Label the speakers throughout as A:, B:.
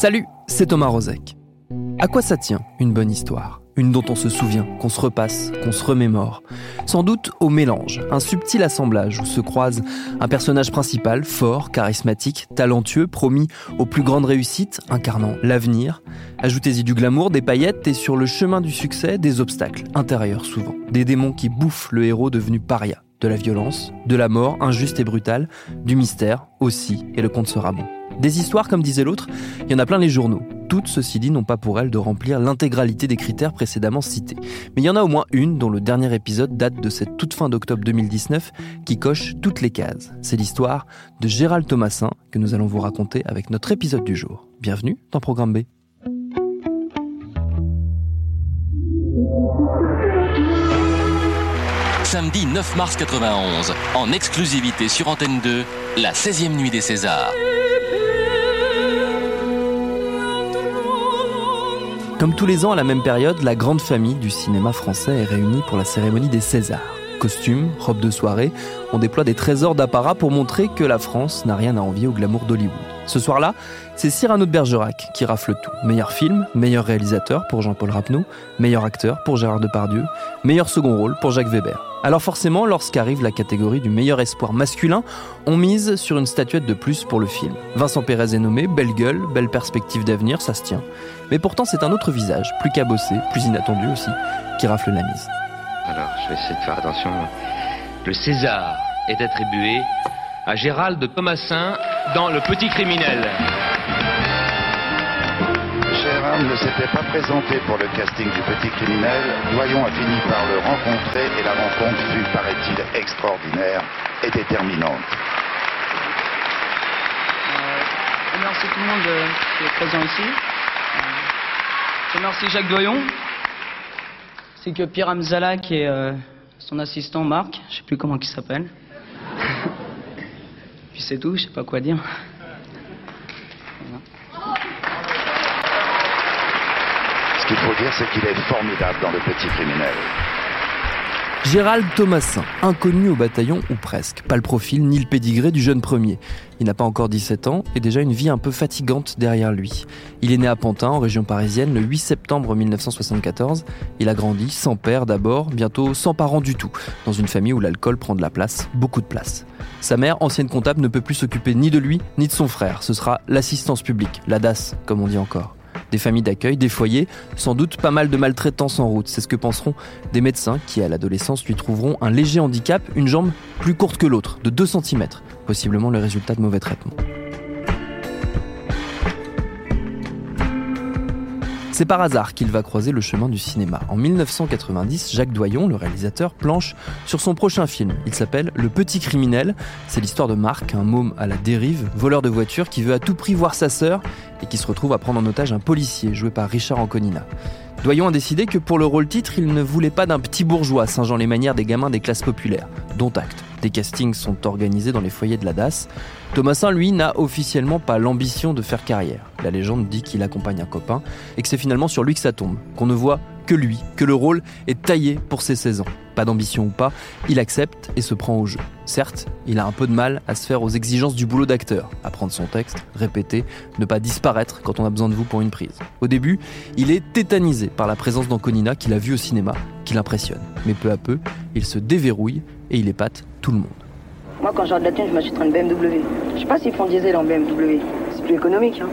A: Salut, c'est Thomas Rozek. À quoi ça tient une bonne histoire? Une dont on se souvient, qu'on se repasse, qu'on se remémore Sans doute au mélange, un subtil assemblage où se croise un personnage principal, fort, charismatique, talentueux, promis aux plus grandes réussites, incarnant l'avenir. Ajoutez-y du glamour, des paillettes et sur le chemin du succès, des obstacles, intérieurs souvent. Des démons qui bouffent le héros devenu paria. De la violence, de la mort injuste et brutale, du mystère aussi, et le compte sera bon. Des histoires, comme disait l'autre, il y en a plein les journaux. Toutes, ceci dit, n'ont pas pour elles de remplir l'intégralité des critères précédemment cités. Mais il y en a au moins une dont le dernier épisode date de cette toute fin d'octobre 2019 qui coche toutes les cases. C'est l'histoire de Gérald Thomasin que nous allons vous raconter avec notre épisode du jour. Bienvenue dans Programme B.
B: Samedi 9 mars 91, en exclusivité sur Antenne 2, la 16e nuit des Césars.
A: Comme tous les ans à la même période, la grande famille du cinéma français est réunie pour la cérémonie des Césars. Costumes, robes de soirée, on déploie des trésors d'apparat pour montrer que la France n'a rien à envier au glamour d'Hollywood. Ce soir-là, c'est Cyrano de Bergerac qui rafle tout. Meilleur film, meilleur réalisateur pour Jean-Paul Rapneau, meilleur acteur pour Gérard Depardieu, meilleur second rôle pour Jacques Weber. Alors forcément, lorsqu'arrive la catégorie du meilleur espoir masculin, on mise sur une statuette de plus pour le film. Vincent Pérez est nommé, belle gueule, belle perspective d'avenir, ça se tient. Mais pourtant c'est un autre visage, plus cabossé, plus inattendu aussi, qui rafle la mise.
C: Alors, je vais essayer de faire attention. Le César est attribué à Gérald de Thomasin dans Le Petit Criminel.
D: Gérald ne s'était pas présenté pour le casting du Petit Criminel. Doyon a fini par le rencontrer et la rencontre fut, paraît-il, extraordinaire et déterminante.
E: Je remercie tout le monde euh, qui est présent ici. Euh, Je remercie Jacques Doyon. C'est que Pierre Amzala qui est euh, son assistant Marc, je sais plus comment il s'appelle. Puis c'est tout, je sais pas quoi dire.
D: Ce qu'il faut dire, c'est qu'il est formidable dans Le Petit Criminel.
A: Gérald Thomasin, inconnu au bataillon ou presque. Pas le profil ni le pédigré du jeune premier. Il n'a pas encore 17 ans et déjà une vie un peu fatigante derrière lui. Il est né à Pantin, en région parisienne, le 8 septembre 1974. Il a grandi sans père d'abord, bientôt sans parents du tout, dans une famille où l'alcool prend de la place, beaucoup de place. Sa mère, ancienne comptable, ne peut plus s'occuper ni de lui ni de son frère. Ce sera l'assistance publique, la DAS, comme on dit encore des familles d'accueil, des foyers, sans doute pas mal de maltraitance en route. C'est ce que penseront des médecins qui, à l'adolescence, lui trouveront un léger handicap, une jambe plus courte que l'autre, de 2 cm, possiblement le résultat de mauvais traitements. C'est par hasard qu'il va croiser le chemin du cinéma. En 1990, Jacques Doyon, le réalisateur, planche sur son prochain film. Il s'appelle Le Petit Criminel. C'est l'histoire de Marc, un môme à la dérive, voleur de voiture qui veut à tout prix voir sa sœur et qui se retrouve à prendre en otage un policier joué par Richard Anconina. Doyon a décidé que pour le rôle titre, il ne voulait pas d'un petit bourgeois singeant les manières des gamins des classes populaires, dont acte. Des castings sont organisés dans les foyers de la DAS. Thomasin, lui, n'a officiellement pas l'ambition de faire carrière. La légende dit qu'il accompagne un copain et que c'est finalement sur lui que ça tombe, qu'on ne voit que lui, que le rôle est taillé pour ses 16 ans. Pas d'ambition ou pas, il accepte et se prend au jeu. Certes, il a un peu de mal à se faire aux exigences du boulot d'acteur, apprendre son texte, répéter, ne pas disparaître quand on a besoin de vous pour une prise. Au début, il est tétanisé par la présence d'Anconina qu'il a vu au cinéma, qui l'impressionne. Mais peu à peu, il se déverrouille et il épate tout le monde.
F: Moi, quand j'aurai de la thune, je m'achèterai une BMW. Je sais pas s'ils font diesel en BMW. C'est plus économique, hein.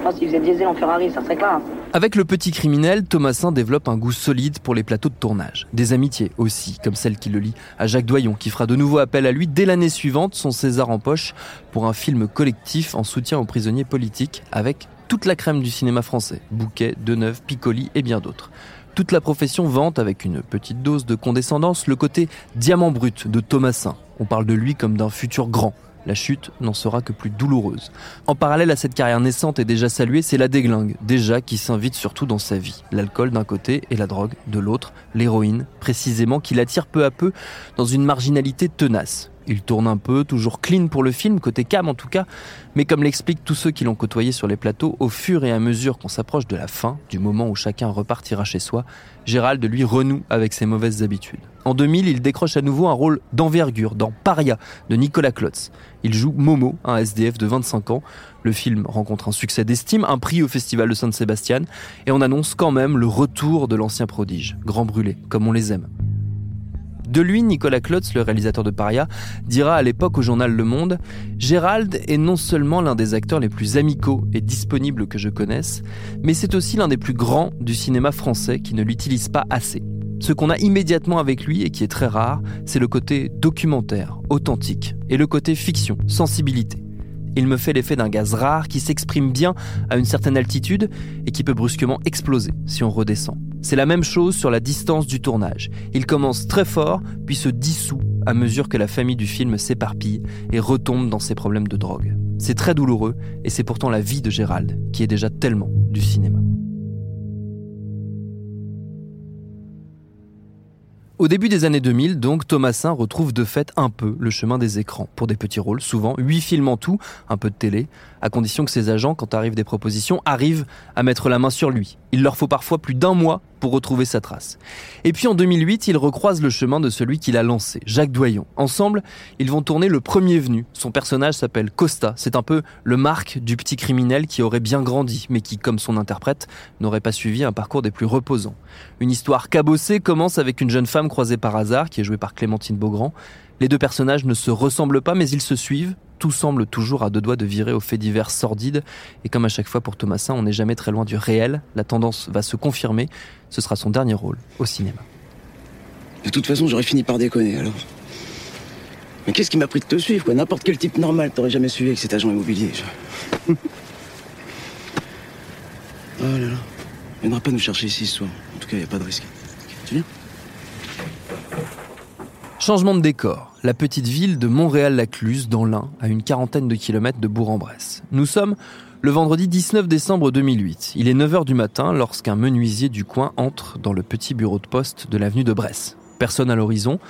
F: Enfin, s'ils faisaient diesel en Ferrari, ça serait clair.
A: Avec le petit criminel, Thomasin développe un goût solide pour les plateaux de tournage. Des amitiés aussi, comme celle qui le lie à Jacques Doyon, qui fera de nouveau appel à lui dès l'année suivante, son César en poche, pour un film collectif en soutien aux prisonniers politiques avec toute la crème du cinéma français, Bouquet, Deneuve, Piccoli et bien d'autres. Toute la profession vante, avec une petite dose de condescendance, le côté diamant brut de Thomasin. On parle de lui comme d'un futur grand, la chute n'en sera que plus douloureuse. En parallèle à cette carrière naissante et déjà saluée, c'est la déglingue, déjà qui s'invite surtout dans sa vie. L'alcool d'un côté et la drogue de l'autre, l'héroïne précisément, qui l'attire peu à peu dans une marginalité tenace. Il tourne un peu, toujours clean pour le film, côté cam en tout cas, mais comme l'expliquent tous ceux qui l'ont côtoyé sur les plateaux, au fur et à mesure qu'on s'approche de la fin, du moment où chacun repartira chez soi, Gérald lui renoue avec ses mauvaises habitudes. En 2000, il décroche à nouveau un rôle d'envergure dans Paria de Nicolas Klotz. Il joue Momo, un SDF de 25 ans. Le film rencontre un succès d'estime, un prix au Festival de Saint-Sébastien, et on annonce quand même le retour de l'ancien prodige, grand brûlé, comme on les aime. De lui, Nicolas Klotz, le réalisateur de Paria, dira à l'époque au journal Le Monde Gérald est non seulement l'un des acteurs les plus amicaux et disponibles que je connaisse, mais c'est aussi l'un des plus grands du cinéma français qui ne l'utilise pas assez. Ce qu'on a immédiatement avec lui et qui est très rare, c'est le côté documentaire, authentique, et le côté fiction, sensibilité. Il me fait l'effet d'un gaz rare qui s'exprime bien à une certaine altitude et qui peut brusquement exploser si on redescend. C'est la même chose sur la distance du tournage. Il commence très fort, puis se dissout à mesure que la famille du film s'éparpille et retombe dans ses problèmes de drogue. C'est très douloureux et c'est pourtant la vie de Gérald, qui est déjà tellement du cinéma. Au début des années 2000, donc, Thomasin retrouve de fait un peu le chemin des écrans, pour des petits rôles, souvent, huit films en tout, un peu de télé, à condition que ses agents, quand arrivent des propositions, arrivent à mettre la main sur lui. Il leur faut parfois plus d'un mois retrouver sa trace. Et puis en 2008, il recroise le chemin de celui qui l'a lancé, Jacques Doyon. Ensemble, ils vont tourner Le Premier Venu. Son personnage s'appelle Costa. C'est un peu le marque du petit criminel qui aurait bien grandi, mais qui, comme son interprète, n'aurait pas suivi un parcours des plus reposants. Une histoire cabossée commence avec une jeune femme croisée par hasard, qui est jouée par Clémentine Beaugrand. Les deux personnages ne se ressemblent pas, mais ils se suivent, tout semble toujours à deux doigts de virer aux faits divers sordides. Et comme à chaque fois pour Thomasin, on n'est jamais très loin du réel. La tendance va se confirmer. Ce sera son dernier rôle au cinéma.
G: De toute façon, j'aurais fini par déconner alors. Mais qu'est-ce qui m'a pris de te suivre, quoi? N'importe quel type normal t'aurais jamais suivi avec cet agent immobilier. oh là là. Il viendra pas nous chercher ici ce soir. En tout cas, il n'y a pas de risque. Tu viens?
A: Changement de décor. La petite ville de Montréal-Lacluse, dans l'Ain, à une quarantaine de kilomètres de Bourg-en-Bresse. Nous sommes le vendredi 19 décembre 2008. Il est 9h du matin lorsqu'un menuisier du coin entre dans le petit bureau de poste de l'avenue de Bresse. Personne à l'horizon.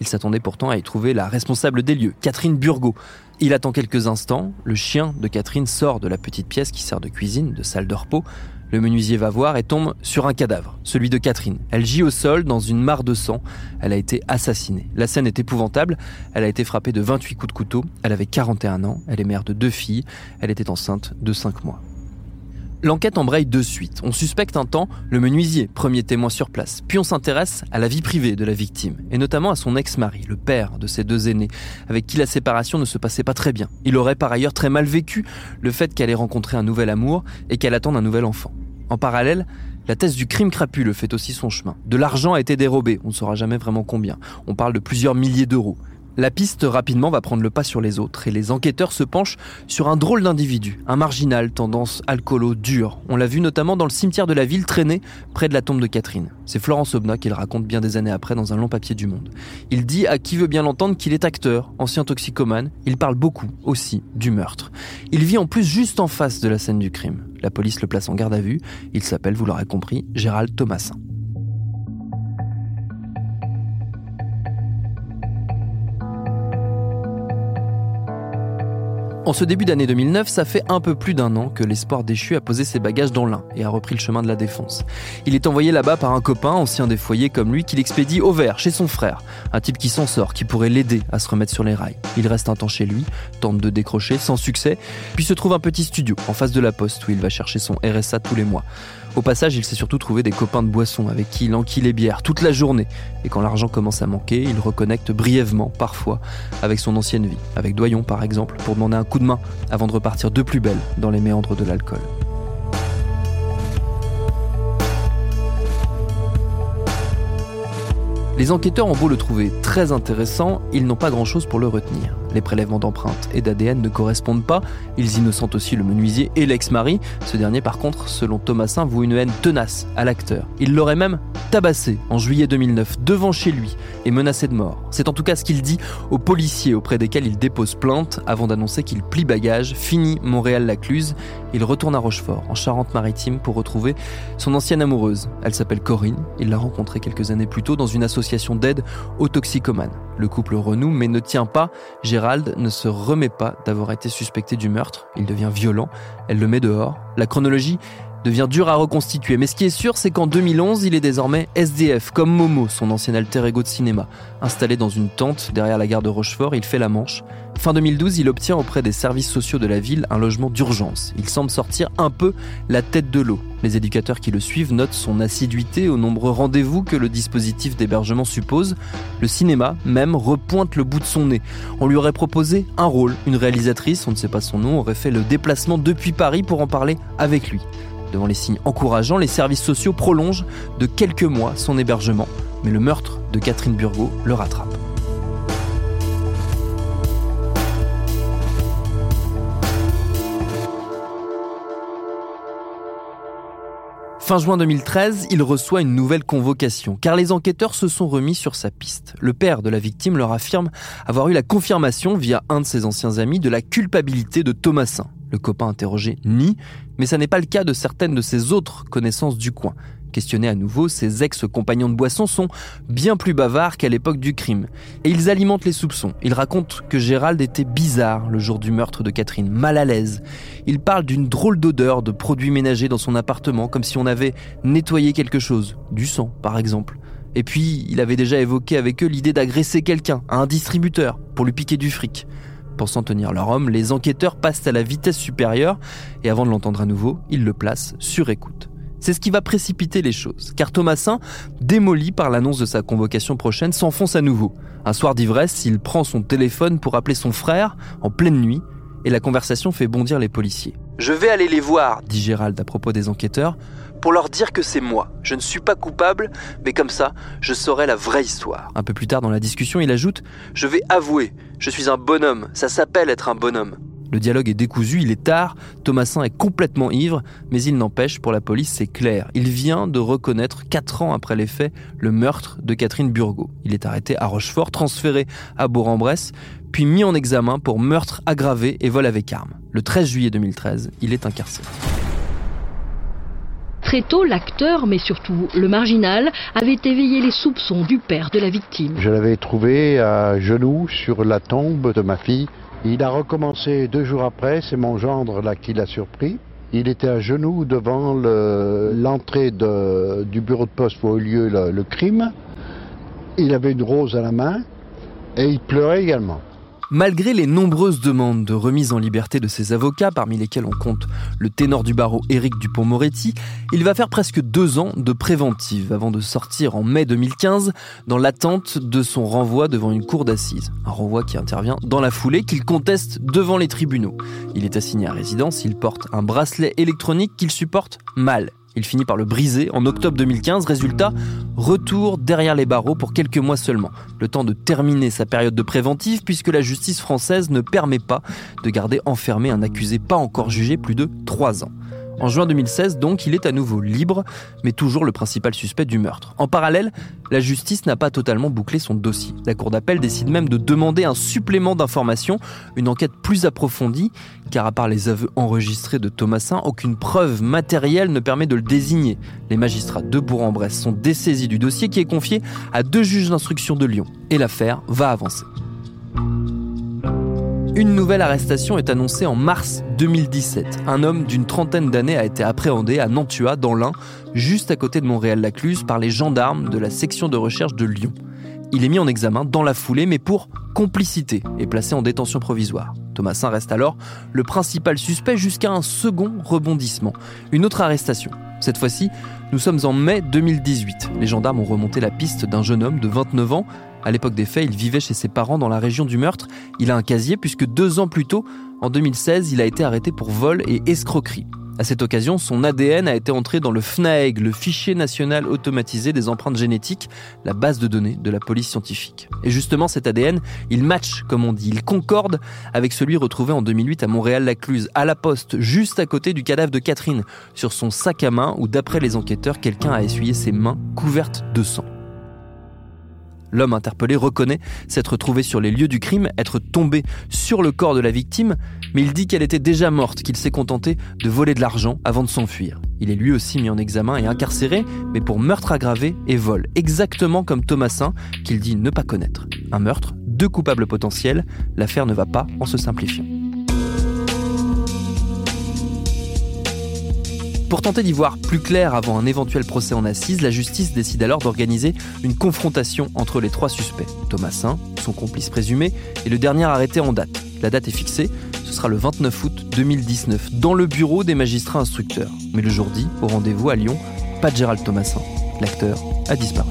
A: Il s'attendait pourtant à y trouver la responsable des lieux, Catherine Burgot. Il attend quelques instants. Le chien de Catherine sort de la petite pièce qui sert de cuisine, de salle de repos. Le menuisier va voir et tombe sur un cadavre, celui de Catherine. Elle gît au sol dans une mare de sang. Elle a été assassinée. La scène est épouvantable. Elle a été frappée de 28 coups de couteau. Elle avait 41 ans. Elle est mère de deux filles. Elle était enceinte de 5 mois. L'enquête embraye de suite. On suspecte un temps le menuisier, premier témoin sur place. Puis on s'intéresse à la vie privée de la victime, et notamment à son ex-mari, le père de ses deux aînés, avec qui la séparation ne se passait pas très bien. Il aurait par ailleurs très mal vécu le fait qu'elle ait rencontré un nouvel amour et qu'elle attende un nouvel enfant. En parallèle, la thèse du crime crapuleux fait aussi son chemin. De l'argent a été dérobé, on ne saura jamais vraiment combien. On parle de plusieurs milliers d'euros. La piste rapidement va prendre le pas sur les autres et les enquêteurs se penchent sur un drôle d'individu, un marginal, tendance alcoolo, dur. On l'a vu notamment dans le cimetière de la ville traîné près de la tombe de Catherine. C'est Florence Obna qu'il raconte bien des années après dans un long papier du Monde. Il dit à qui veut bien l'entendre qu'il est acteur, ancien toxicomane. Il parle beaucoup aussi du meurtre. Il vit en plus juste en face de la scène du crime. La police le place en garde à vue. Il s'appelle, vous l'aurez compris, Gérald Thomasin. En ce début d'année 2009, ça fait un peu plus d'un an que l'espoir déchu a posé ses bagages dans l'Ain et a repris le chemin de la défense. Il est envoyé là-bas par un copain, ancien des foyers comme lui, qui l'expédie au vert, chez son frère. Un type qui s'en sort, qui pourrait l'aider à se remettre sur les rails. Il reste un temps chez lui, tente de décrocher, sans succès, puis se trouve un petit studio, en face de la poste, où il va chercher son RSA tous les mois. Au passage, il s'est surtout trouvé des copains de boisson avec qui il enquille les bières toute la journée. Et quand l'argent commence à manquer, il reconnecte brièvement, parfois, avec son ancienne vie, avec Doyon par exemple, pour demander un coup de main avant de repartir de plus belle dans les méandres de l'alcool. Les enquêteurs ont beau le trouver très intéressant, ils n'ont pas grand-chose pour le retenir. Les prélèvements d'empreintes et d'ADN ne correspondent pas. Ils innocentent aussi le menuisier et l'ex-mari. Ce dernier, par contre, selon Thomasin, voue une haine tenace à l'acteur. Il l'aurait même tabassé en juillet 2009 devant chez lui et menacé de mort. C'est en tout cas ce qu'il dit aux policiers auprès desquels il dépose plainte avant d'annoncer qu'il plie bagage, finit Montréal-Lacluse. Il retourne à Rochefort, en Charente-Maritime, pour retrouver son ancienne amoureuse. Elle s'appelle Corinne. Il l'a rencontrée quelques années plus tôt dans une association d'aide aux toxicomanes. Le couple renoue mais ne tient pas. Gérald ne se remet pas d'avoir été suspecté du meurtre. Il devient violent. Elle le met dehors. La chronologie devient dur à reconstituer. Mais ce qui est sûr, c'est qu'en 2011, il est désormais SDF, comme Momo, son ancien alter ego de cinéma. Installé dans une tente derrière la gare de Rochefort, il fait la manche. Fin 2012, il obtient auprès des services sociaux de la ville un logement d'urgence. Il semble sortir un peu la tête de l'eau. Les éducateurs qui le suivent notent son assiduité aux nombreux rendez-vous que le dispositif d'hébergement suppose. Le cinéma, même, repointe le bout de son nez. On lui aurait proposé un rôle. Une réalisatrice, on ne sait pas son nom, aurait fait le déplacement depuis Paris pour en parler avec lui. Devant les signes encourageants, les services sociaux prolongent de quelques mois son hébergement, mais le meurtre de Catherine Burgot le rattrape. Fin juin 2013, il reçoit une nouvelle convocation, car les enquêteurs se sont remis sur sa piste. Le père de la victime leur affirme avoir eu la confirmation, via un de ses anciens amis, de la culpabilité de Thomasin. Le copain interrogé nie, mais ça n'est pas le cas de certaines de ses autres connaissances du coin. Questionné à nouveau, ses ex-compagnons de boisson sont bien plus bavards qu'à l'époque du crime. Et ils alimentent les soupçons. Ils racontent que Gérald était bizarre le jour du meurtre de Catherine, mal à l'aise. Il parle d'une drôle d'odeur de produits ménagers dans son appartement, comme si on avait nettoyé quelque chose, du sang par exemple. Et puis, il avait déjà évoqué avec eux l'idée d'agresser quelqu'un, un distributeur, pour lui piquer du fric. Pensant tenir leur homme, les enquêteurs passent à la vitesse supérieure et avant de l'entendre à nouveau, ils le placent sur écoute. C'est ce qui va précipiter les choses, car Thomasin, démoli par l'annonce de sa convocation prochaine, s'enfonce à nouveau. Un soir d'ivresse, il prend son téléphone pour appeler son frère en pleine nuit, et la conversation fait bondir les policiers. Je vais aller les voir, dit Gérald à propos des enquêteurs, pour leur dire que c'est moi. Je ne suis pas coupable, mais comme ça, je saurai la vraie histoire. Un peu plus tard dans la discussion, il ajoute Je vais avouer, je suis un bonhomme, ça s'appelle être un bonhomme. Le dialogue est décousu, il est tard, Thomasin est complètement ivre, mais il n'empêche, pour la police, c'est clair. Il vient de reconnaître, quatre ans après les faits, le meurtre de Catherine Burgot. Il est arrêté à Rochefort, transféré à Bourg-en-Bresse, puis mis en examen pour meurtre aggravé et vol avec arme. Le 13 juillet 2013, il est incarcéré.
H: Très tôt, l'acteur, mais surtout le marginal, avait éveillé les soupçons du père de la victime.
I: Je l'avais trouvé à genoux sur la tombe de ma fille. Il a recommencé deux jours après, c'est mon gendre là qui l'a surpris. Il était à genoux devant l'entrée du bureau de poste où a eu lieu le, le crime. Il avait une rose à la main et il pleurait également.
A: Malgré les nombreuses demandes de remise en liberté de ses avocats, parmi lesquels on compte le ténor du barreau Éric Dupont-Moretti, il va faire presque deux ans de préventive avant de sortir en mai 2015 dans l'attente de son renvoi devant une cour d'assises. Un renvoi qui intervient dans la foulée qu'il conteste devant les tribunaux. Il est assigné à résidence, il porte un bracelet électronique qu'il supporte mal. Il finit par le briser en octobre 2015. Résultat, retour derrière les barreaux pour quelques mois seulement. Le temps de terminer sa période de préventive puisque la justice française ne permet pas de garder enfermé un accusé pas encore jugé plus de trois ans. En juin 2016, donc, il est à nouveau libre, mais toujours le principal suspect du meurtre. En parallèle, la justice n'a pas totalement bouclé son dossier. La Cour d'appel décide même de demander un supplément d'informations, une enquête plus approfondie, car à part les aveux enregistrés de Thomasin, aucune preuve matérielle ne permet de le désigner. Les magistrats de Bourg-en-Bresse sont dessaisis du dossier qui est confié à deux juges d'instruction de Lyon. Et l'affaire va avancer. Une nouvelle arrestation est annoncée en mars 2017. Un homme d'une trentaine d'années a été appréhendé à Nantua, dans l'Ain, juste à côté de Montréal-Lacluse, par les gendarmes de la section de recherche de Lyon. Il est mis en examen dans la foulée, mais pour complicité, et placé en détention provisoire. Thomasin reste alors le principal suspect jusqu'à un second rebondissement. Une autre arrestation. Cette fois-ci, nous sommes en mai 2018. Les gendarmes ont remonté la piste d'un jeune homme de 29 ans à l'époque des faits, il vivait chez ses parents dans la région du meurtre. Il a un casier puisque deux ans plus tôt, en 2016, il a été arrêté pour vol et escroquerie. À cette occasion, son ADN a été entré dans le FNAEG, le fichier national automatisé des empreintes génétiques, la base de données de la police scientifique. Et justement, cet ADN, il match, comme on dit, il concorde avec celui retrouvé en 2008 à Montréal-Lacluse, à la poste, juste à côté du cadavre de Catherine, sur son sac à main où, d'après les enquêteurs, quelqu'un a essuyé ses mains couvertes de sang. L'homme interpellé reconnaît s'être trouvé sur les lieux du crime, être tombé sur le corps de la victime, mais il dit qu'elle était déjà morte, qu'il s'est contenté de voler de l'argent avant de s'enfuir. Il est lui aussi mis en examen et incarcéré, mais pour meurtre aggravé et vol, exactement comme Thomasin, qu'il dit ne pas connaître. Un meurtre, deux coupables potentiels, l'affaire ne va pas en se simplifiant. Pour tenter d'y voir plus clair avant un éventuel procès en assises, la justice décide alors d'organiser une confrontation entre les trois suspects, Thomasin, son complice présumé, et le dernier arrêté en date. La date est fixée, ce sera le 29 août 2019, dans le bureau des magistrats instructeurs. Mais le jour dit, au rendez-vous à Lyon, pas de Gérald Thomasin. L'acteur a disparu.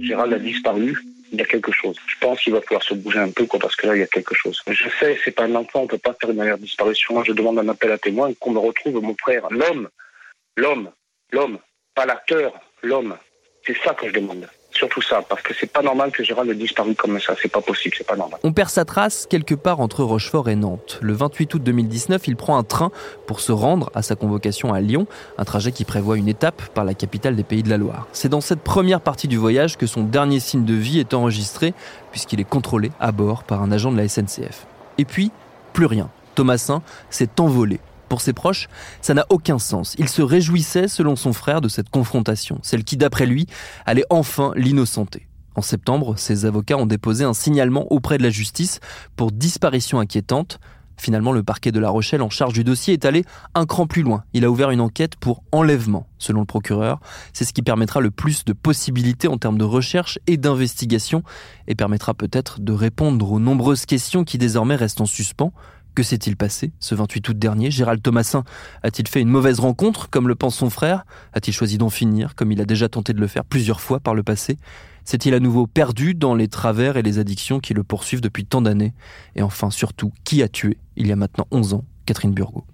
J: Gérald a disparu il y a quelque chose. Je pense qu'il va falloir se bouger un peu, quoi, parce que là, il y a quelque chose. Je sais, c'est pas un enfant, on peut pas faire une manière disparition. Je demande un appel à témoin, qu'on me retrouve mon frère. L'homme, l'homme, l'homme, pas l'acteur, l'homme. C'est ça que je demande. Surtout ça, parce que c'est pas normal que Gérald ait disparu comme ça. C'est pas possible, c'est pas normal.
A: On perd sa trace quelque part entre Rochefort et Nantes. Le 28 août 2019, il prend un train pour se rendre à sa convocation à Lyon, un trajet qui prévoit une étape par la capitale des Pays de la Loire. C'est dans cette première partie du voyage que son dernier signe de vie est enregistré, puisqu'il est contrôlé à bord par un agent de la SNCF. Et puis, plus rien. Thomasin s'est envolé. Pour ses proches, ça n'a aucun sens. Il se réjouissait, selon son frère, de cette confrontation, celle qui, d'après lui, allait enfin l'innocenter. En septembre, ses avocats ont déposé un signalement auprès de la justice pour disparition inquiétante. Finalement, le parquet de La Rochelle en charge du dossier est allé un cran plus loin. Il a ouvert une enquête pour enlèvement, selon le procureur. C'est ce qui permettra le plus de possibilités en termes de recherche et d'investigation et permettra peut-être de répondre aux nombreuses questions qui désormais restent en suspens. Que s'est-il passé ce 28 août dernier? Gérald Thomasin a-t-il fait une mauvaise rencontre, comme le pense son frère? A-t-il choisi d'en finir, comme il a déjà tenté de le faire plusieurs fois par le passé? S'est-il à nouveau perdu dans les travers et les addictions qui le poursuivent depuis tant d'années? Et enfin, surtout, qui a tué, il y a maintenant 11 ans, Catherine Burgot